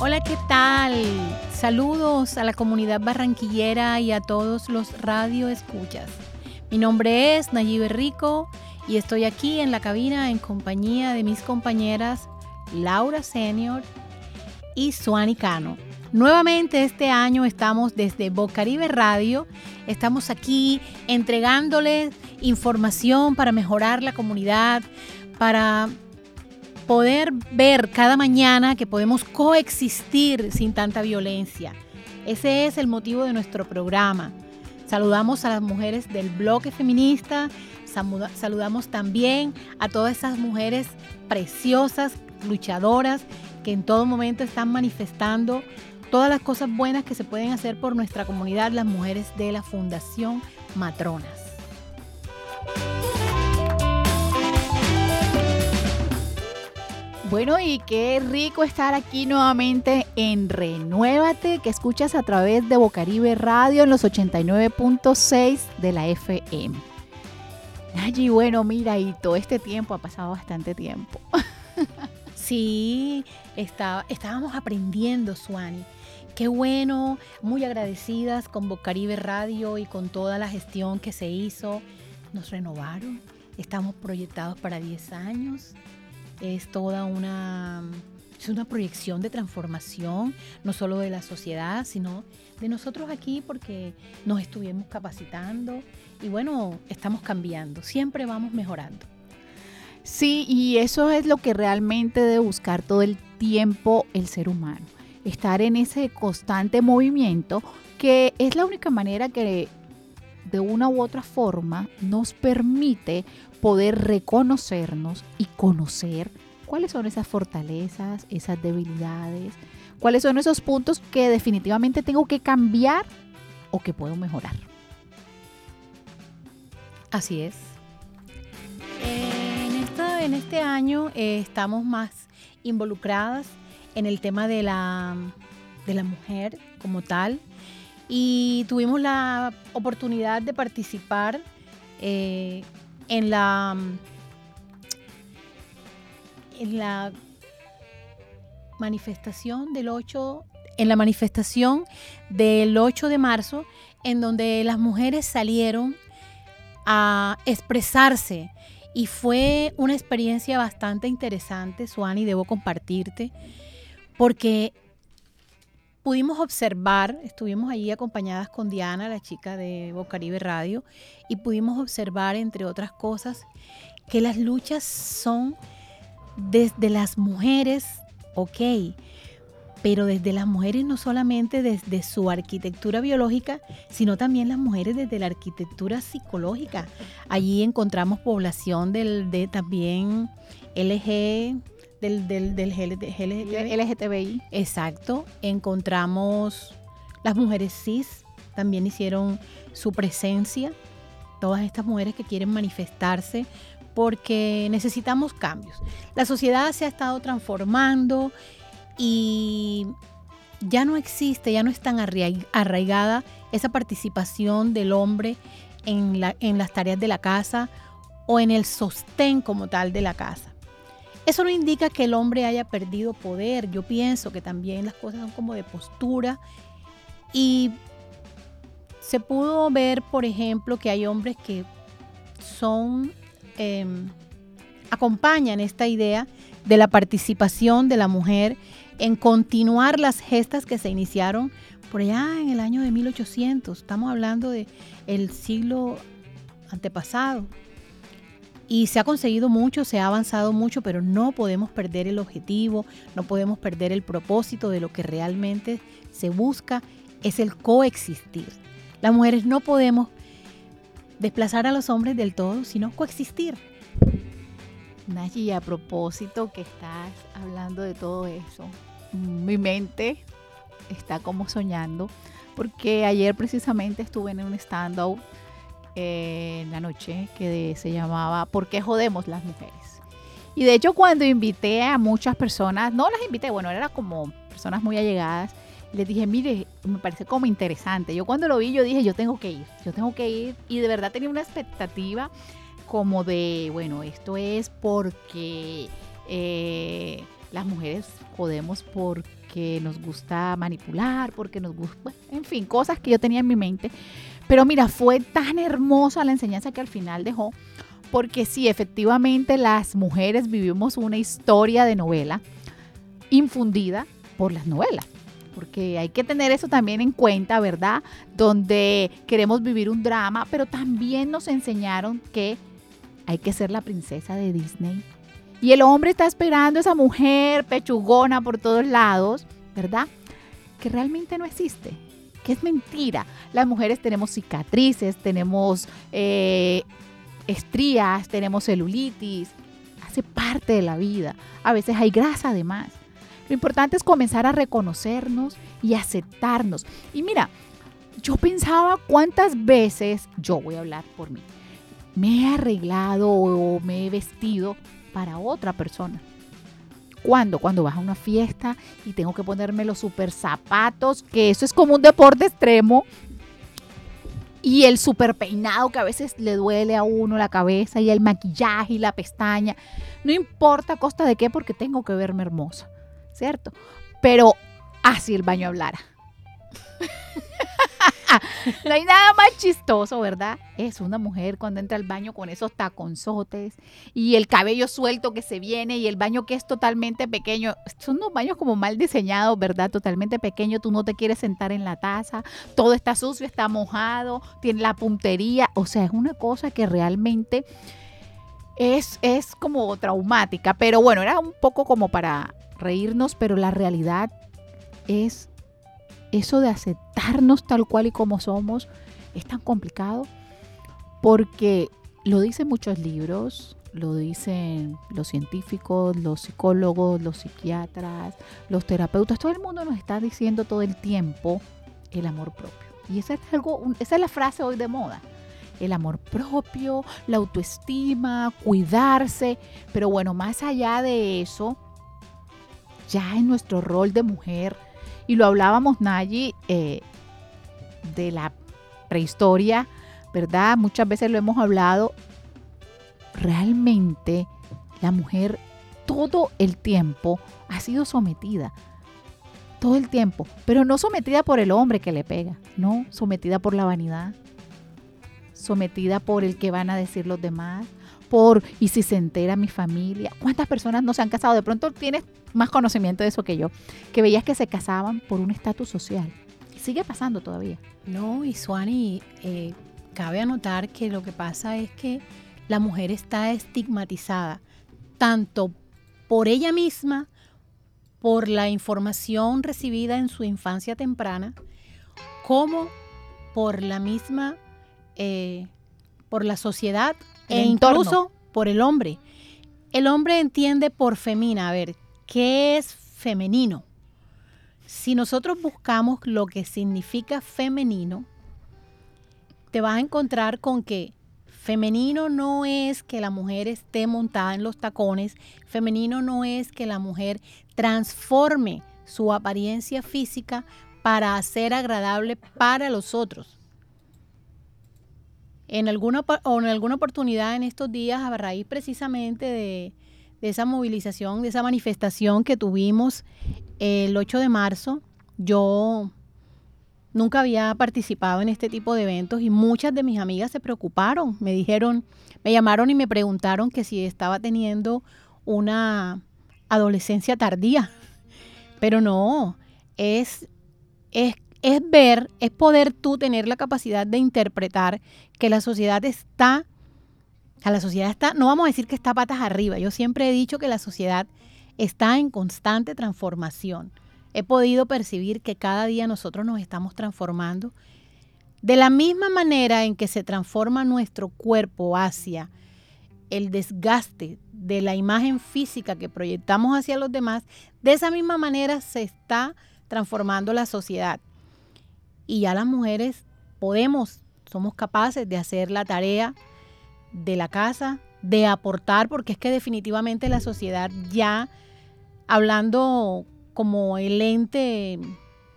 Hola, ¿qué tal? Saludos a la comunidad barranquillera y a todos los radio escuchas. Mi nombre es Nayibe Rico y estoy aquí en la cabina en compañía de mis compañeras Laura Senior y Suani Cano. Nuevamente este año estamos desde Bocaribe Radio, estamos aquí entregándoles información para mejorar la comunidad, para poder ver cada mañana que podemos coexistir sin tanta violencia. Ese es el motivo de nuestro programa. Saludamos a las mujeres del bloque feminista, saludamos también a todas esas mujeres preciosas, luchadoras, que en todo momento están manifestando todas las cosas buenas que se pueden hacer por nuestra comunidad, las mujeres de la Fundación Matronas. Bueno, y qué rico estar aquí nuevamente en Renuévate, que escuchas a través de Bocaribe Radio en los 89.6 de la FM. Allí, bueno, mira, y todo este tiempo ha pasado bastante tiempo. sí, estábamos aprendiendo, Suani. Qué bueno, muy agradecidas con Bocaribe Radio y con toda la gestión que se hizo. Nos renovaron, estamos proyectados para 10 años es toda una, es una proyección de transformación, no solo de la sociedad, sino de nosotros aquí porque nos estuvimos capacitando y bueno, estamos cambiando, siempre vamos mejorando. Sí, y eso es lo que realmente debe buscar todo el tiempo el ser humano, estar en ese constante movimiento que es la única manera que de una u otra forma nos permite poder reconocernos y conocer cuáles son esas fortalezas, esas debilidades, cuáles son esos puntos que definitivamente tengo que cambiar o que puedo mejorar. Así es. En, este año eh, estamos más involucradas en el tema de la, de la mujer como tal y tuvimos la oportunidad de participar eh, en la en la manifestación del 8 en la manifestación del 8 de marzo en donde las mujeres salieron a expresarse. Y fue una experiencia bastante interesante, Suani, debo compartirte, porque pudimos observar, estuvimos allí acompañadas con Diana, la chica de Bocaribe Radio, y pudimos observar, entre otras cosas, que las luchas son desde las mujeres, ok, pero desde las mujeres no solamente desde su arquitectura biológica, sino también las mujeres desde la arquitectura psicológica. Allí encontramos población del, de también LG, del, del, del LGTBI. Exacto. Encontramos las mujeres cis, también hicieron su presencia. Todas estas mujeres que quieren manifestarse porque necesitamos cambios. La sociedad se ha estado transformando y ya no existe, ya no es tan arraigada esa participación del hombre en, en las tareas de la casa o en el sostén como tal de la casa. Eso no indica que el hombre haya perdido poder. Yo pienso que también las cosas son como de postura y se pudo ver, por ejemplo, que hay hombres que son Em, acompañan esta idea de la participación de la mujer en continuar las gestas que se iniciaron por allá en el año de 1800. Estamos hablando del el siglo antepasado. Y se ha conseguido mucho, se ha avanzado mucho, pero no podemos perder el objetivo, no podemos perder el propósito de lo que realmente se busca, es el coexistir. Las mujeres no podemos desplazar a los hombres del todo, sino coexistir. Nayi, a propósito que estás hablando de todo eso, mi mente está como soñando, porque ayer precisamente estuve en un stand-up en la noche que se llamaba ¿Por qué jodemos las mujeres? Y de hecho cuando invité a muchas personas, no las invité, bueno, eran como personas muy allegadas, les dije, mire, me parece como interesante. Yo cuando lo vi, yo dije, yo tengo que ir, yo tengo que ir. Y de verdad tenía una expectativa como de, bueno, esto es porque eh, las mujeres podemos porque nos gusta manipular, porque nos gusta, en fin, cosas que yo tenía en mi mente. Pero mira, fue tan hermosa la enseñanza que al final dejó, porque sí, efectivamente las mujeres vivimos una historia de novela infundida por las novelas. Porque hay que tener eso también en cuenta, ¿verdad? Donde queremos vivir un drama, pero también nos enseñaron que hay que ser la princesa de Disney y el hombre está esperando a esa mujer pechugona por todos lados, ¿verdad? Que realmente no existe, es mentira. Las mujeres tenemos cicatrices, tenemos eh, estrías, tenemos celulitis, hace parte de la vida. A veces hay grasa además. Lo importante es comenzar a reconocernos y aceptarnos. Y mira, yo pensaba cuántas veces, yo voy a hablar por mí, me he arreglado o me he vestido para otra persona. ¿Cuándo? Cuando vas a una fiesta y tengo que ponerme los super zapatos, que eso es como un deporte extremo. Y el super peinado que a veces le duele a uno la cabeza y el maquillaje y la pestaña. No importa a costa de qué porque tengo que verme hermosa, ¿cierto? Pero así el baño hablara. no hay nada más chistoso, ¿verdad? Es una mujer cuando entra al baño con esos taconzotes y el cabello suelto que se viene y el baño que es totalmente pequeño. Son unos baños como mal diseñados, ¿verdad? Totalmente pequeño. Tú no te quieres sentar en la taza. Todo está sucio, está mojado, tiene la puntería. O sea, es una cosa que realmente es, es como traumática. Pero bueno, era un poco como para reírnos, pero la realidad es eso de aceptarnos tal cual y como somos es tan complicado porque lo dicen muchos libros, lo dicen los científicos, los psicólogos, los psiquiatras, los terapeutas, todo el mundo nos está diciendo todo el tiempo el amor propio. Y esa es, algo, esa es la frase hoy de moda. El amor propio, la autoestima, cuidarse. Pero bueno, más allá de eso, ya en nuestro rol de mujer, y lo hablábamos, Nayi, eh, de la prehistoria, ¿verdad? Muchas veces lo hemos hablado. Realmente la mujer todo el tiempo ha sido sometida. Todo el tiempo. Pero no sometida por el hombre que le pega, no, sometida por la vanidad. Sometida por el que van a decir los demás, por y si se entera mi familia. ¿Cuántas personas no se han casado? De pronto tienes más conocimiento de eso que yo, que veías que se casaban por un estatus social. sigue pasando todavía. No, y Suani, eh, cabe anotar que lo que pasa es que la mujer está estigmatizada tanto por ella misma, por la información recibida en su infancia temprana, como por la misma, eh, por la sociedad e incluso por el hombre. El hombre entiende por femina, a ver, ¿qué es femenino? Si nosotros buscamos lo que significa femenino, te vas a encontrar con que femenino no es que la mujer esté montada en los tacones, femenino no es que la mujer transforme su apariencia física para ser agradable para los otros en alguna, o en alguna oportunidad en estos días, a raíz precisamente de, esa movilización, de esa manifestación que tuvimos el 8 de marzo, yo nunca había participado en este tipo de eventos y muchas de mis amigas se preocuparon, me dijeron, me llamaron y me preguntaron que si estaba teniendo una adolescencia tardía. Pero no, es, es es ver, es poder tú tener la capacidad de interpretar que la sociedad está, a la sociedad está, no vamos a decir que está patas arriba, yo siempre he dicho que la sociedad está en constante transformación. He podido percibir que cada día nosotros nos estamos transformando de la misma manera en que se transforma nuestro cuerpo hacia el desgaste de la imagen física que proyectamos hacia los demás, de esa misma manera se está transformando la sociedad y ya las mujeres podemos, somos capaces de hacer la tarea de la casa, de aportar, porque es que definitivamente la sociedad ya, hablando como el ente,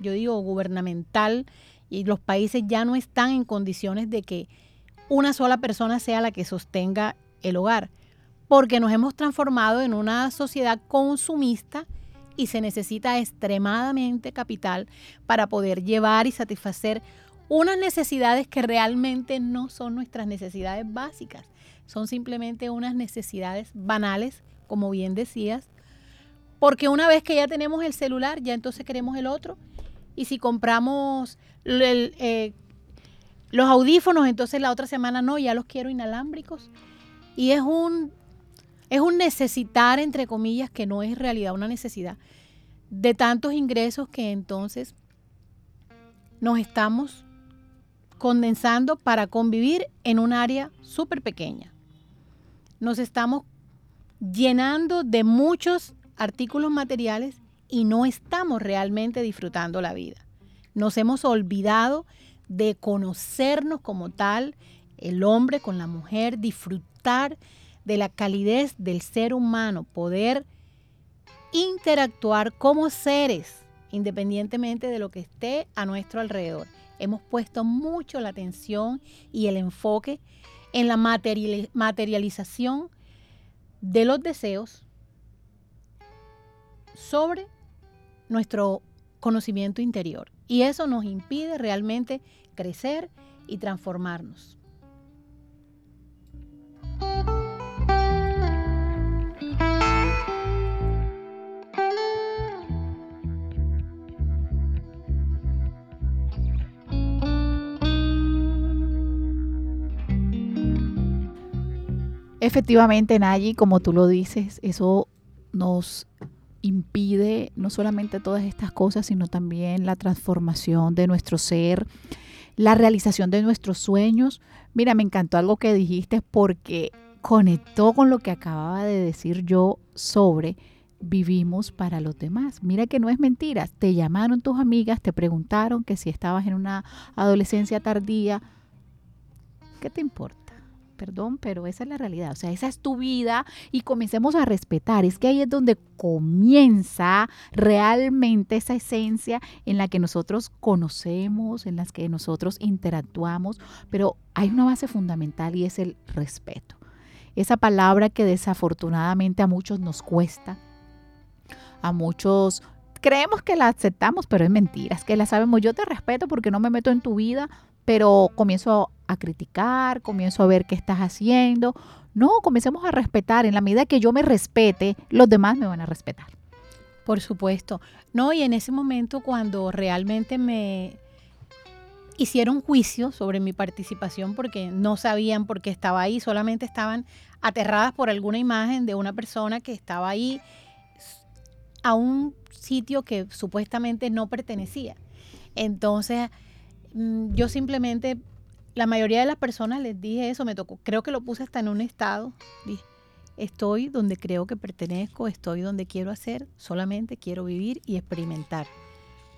yo digo, gubernamental, y los países ya no están en condiciones de que una sola persona sea la que sostenga el hogar. porque nos hemos transformado en una sociedad consumista y se necesita extremadamente capital para poder llevar y satisfacer unas necesidades que realmente no son nuestras necesidades básicas, son simplemente unas necesidades banales, como bien decías, porque una vez que ya tenemos el celular, ya entonces queremos el otro, y si compramos eh, los audífonos, entonces la otra semana no, ya los quiero inalámbricos, y es un, es un necesitar, entre comillas, que no es realidad una necesidad, de tantos ingresos que entonces nos estamos condensando para convivir en un área súper pequeña. Nos estamos llenando de muchos artículos materiales y no estamos realmente disfrutando la vida. Nos hemos olvidado de conocernos como tal, el hombre con la mujer, disfrutar de la calidez del ser humano, poder interactuar como seres, independientemente de lo que esté a nuestro alrededor. Hemos puesto mucho la atención y el enfoque en la materialización de los deseos sobre nuestro conocimiento interior. Y eso nos impide realmente crecer y transformarnos. Efectivamente, Nayi, como tú lo dices, eso nos impide no solamente todas estas cosas, sino también la transformación de nuestro ser, la realización de nuestros sueños. Mira, me encantó algo que dijiste porque conectó con lo que acababa de decir yo sobre vivimos para los demás. Mira que no es mentira. Te llamaron tus amigas, te preguntaron que si estabas en una adolescencia tardía. ¿Qué te importa? Perdón, pero esa es la realidad, o sea, esa es tu vida y comencemos a respetar. Es que ahí es donde comienza realmente esa esencia en la que nosotros conocemos, en las que nosotros interactuamos, pero hay una base fundamental y es el respeto. Esa palabra que desafortunadamente a muchos nos cuesta, a muchos creemos que la aceptamos, pero es mentira, es que la sabemos. Yo te respeto porque no me meto en tu vida, pero comienzo a criticar, comienzo a ver qué estás haciendo. No, comencemos a respetar. En la medida que yo me respete, los demás me van a respetar. Por supuesto. No, y en ese momento cuando realmente me hicieron juicio sobre mi participación porque no sabían por qué estaba ahí, solamente estaban aterradas por alguna imagen de una persona que estaba ahí a un sitio que supuestamente no pertenecía. Entonces, mm, yo simplemente la mayoría de las personas les dije eso, me tocó, creo que lo puse hasta en un estado, dije, estoy donde creo que pertenezco, estoy donde quiero hacer, solamente quiero vivir y experimentar.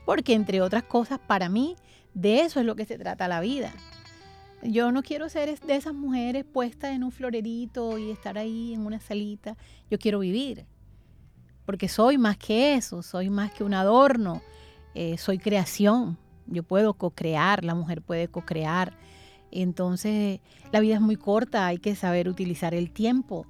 Porque entre otras cosas, para mí, de eso es lo que se trata la vida. Yo no quiero ser de esas mujeres puestas en un florerito y estar ahí en una salita. Yo quiero vivir. Porque soy más que eso, soy más que un adorno, eh, soy creación. Yo puedo co-crear, la mujer puede co-crear entonces, la vida es muy corta, hay que saber utilizar el tiempo.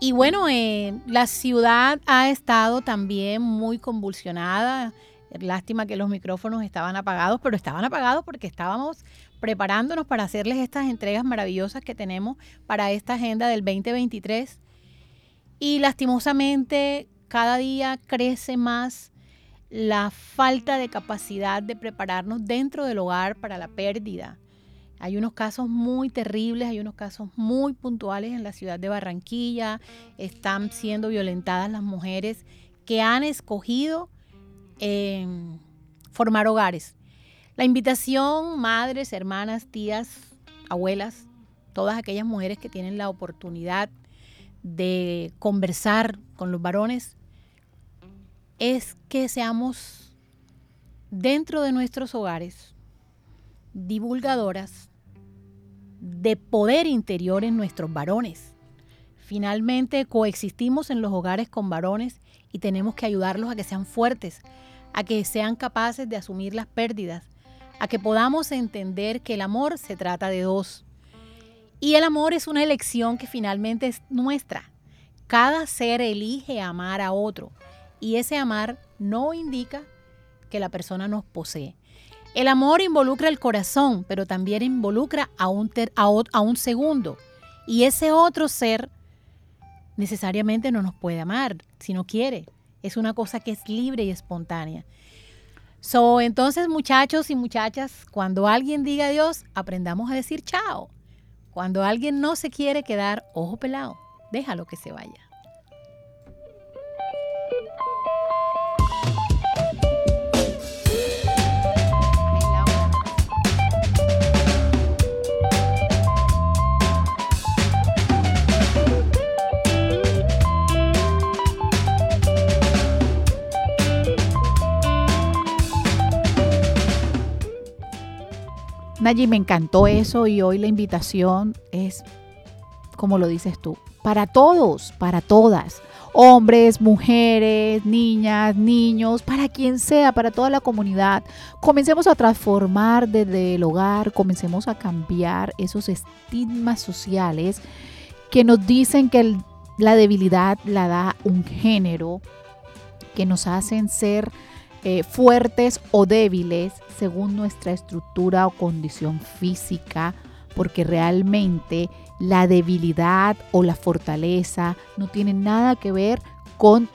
Y bueno, eh, la ciudad ha estado también muy convulsionada. Lástima que los micrófonos estaban apagados, pero estaban apagados porque estábamos preparándonos para hacerles estas entregas maravillosas que tenemos para esta agenda del 2023. Y lastimosamente cada día crece más la falta de capacidad de prepararnos dentro del hogar para la pérdida hay unos casos muy terribles, hay unos casos muy puntuales en la ciudad de Barranquilla. Están siendo violentadas las mujeres que han escogido em, formar hogares. La invitación, madres, hermanas, tías, abuelas, todas aquellas mujeres que tienen la oportunidad de conversar con los varones, es que seamos dentro de nuestros hogares divulgadoras de poder interior en nuestros varones. Finalmente coexistimos en los hogares con varones y tenemos que ayudarlos a que sean fuertes, a que sean capaces de asumir las pérdidas, a que podamos entender que el amor se trata de dos. Y el amor es una elección que finalmente es nuestra. Cada ser elige amar a otro y ese amar no indica que la persona nos posee. El amor involucra el corazón, pero también involucra a un, a un segundo. Y ese otro ser necesariamente no nos puede amar si no quiere. Es una cosa que es libre y espontánea. So, entonces, muchachos y muchachas, cuando alguien diga adiós, aprendamos a decir chao. Cuando alguien no se quiere quedar, ojo pelado, déjalo que se vaya. Nayi, me encantó eso y hoy la invitación es, como lo dices tú, para todos, para todas, hombres, mujeres, niñas, niños, para quien sea, para toda la comunidad. Comencemos a transformar desde el hogar, comencemos a cambiar esos estigmas sociales que nos dicen que la debilidad la da un género, que nos hacen ser eh, fuertes o débiles según nuestra estructura o condición física, porque realmente la debilidad o la fortaleza no tiene nada que ver con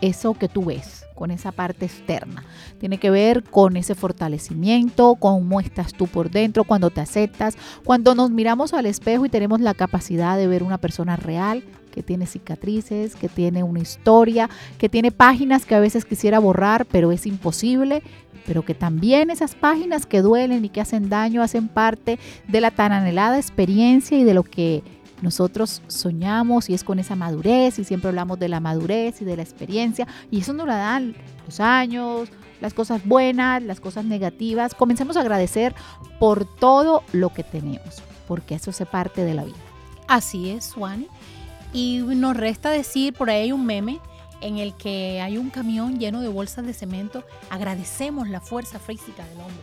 eso que tú ves, con esa parte externa. Tiene que ver con ese fortalecimiento, con cómo estás tú por dentro, cuando te aceptas, cuando nos miramos al espejo y tenemos la capacidad de ver una persona real que tiene cicatrices, que tiene una historia, que tiene páginas que a veces quisiera borrar, pero es imposible, pero que también esas páginas que duelen y que hacen daño hacen parte de la tan anhelada experiencia y de lo que nosotros soñamos y es con esa madurez y siempre hablamos de la madurez y de la experiencia y eso nos la dan los años, las cosas buenas, las cosas negativas. Comencemos a agradecer por todo lo que tenemos, porque eso hace parte de la vida. Así es, Juan. Y nos resta decir, por ahí hay un meme en el que hay un camión lleno de bolsas de cemento. Agradecemos la fuerza física del hombre.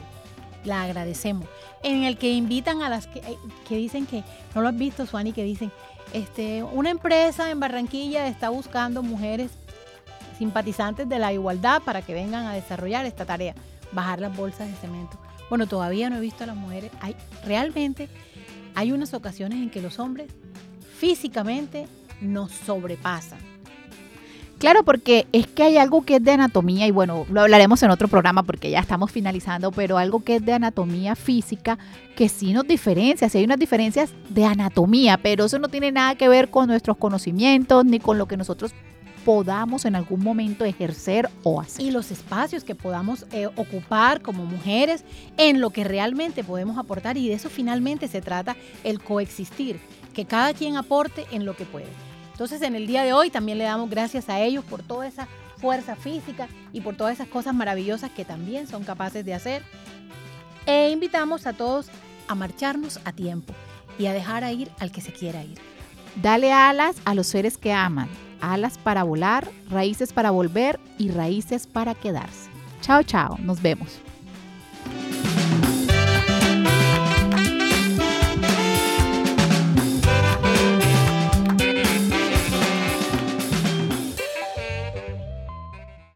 La agradecemos. En el que invitan a las que, eh, que dicen que, no lo has visto, Suani, que dicen, este, una empresa en Barranquilla está buscando mujeres simpatizantes de la igualdad para que vengan a desarrollar esta tarea, bajar las bolsas de cemento. Bueno, todavía no he visto a las mujeres. Hay, realmente hay unas ocasiones en que los hombres físicamente nos sobrepasa. Claro, porque es que hay algo que es de anatomía y bueno, lo hablaremos en otro programa porque ya estamos finalizando, pero algo que es de anatomía física que sí nos diferencia, sí hay unas diferencias de anatomía, pero eso no tiene nada que ver con nuestros conocimientos ni con lo que nosotros podamos en algún momento ejercer o hacer. Y los espacios que podamos eh, ocupar como mujeres en lo que realmente podemos aportar y de eso finalmente se trata el coexistir, que cada quien aporte en lo que puede. Entonces en el día de hoy también le damos gracias a ellos por toda esa fuerza física y por todas esas cosas maravillosas que también son capaces de hacer. E invitamos a todos a marcharnos a tiempo y a dejar a ir al que se quiera ir. Dale alas a los seres que aman, alas para volar, raíces para volver y raíces para quedarse. Chao, chao, nos vemos.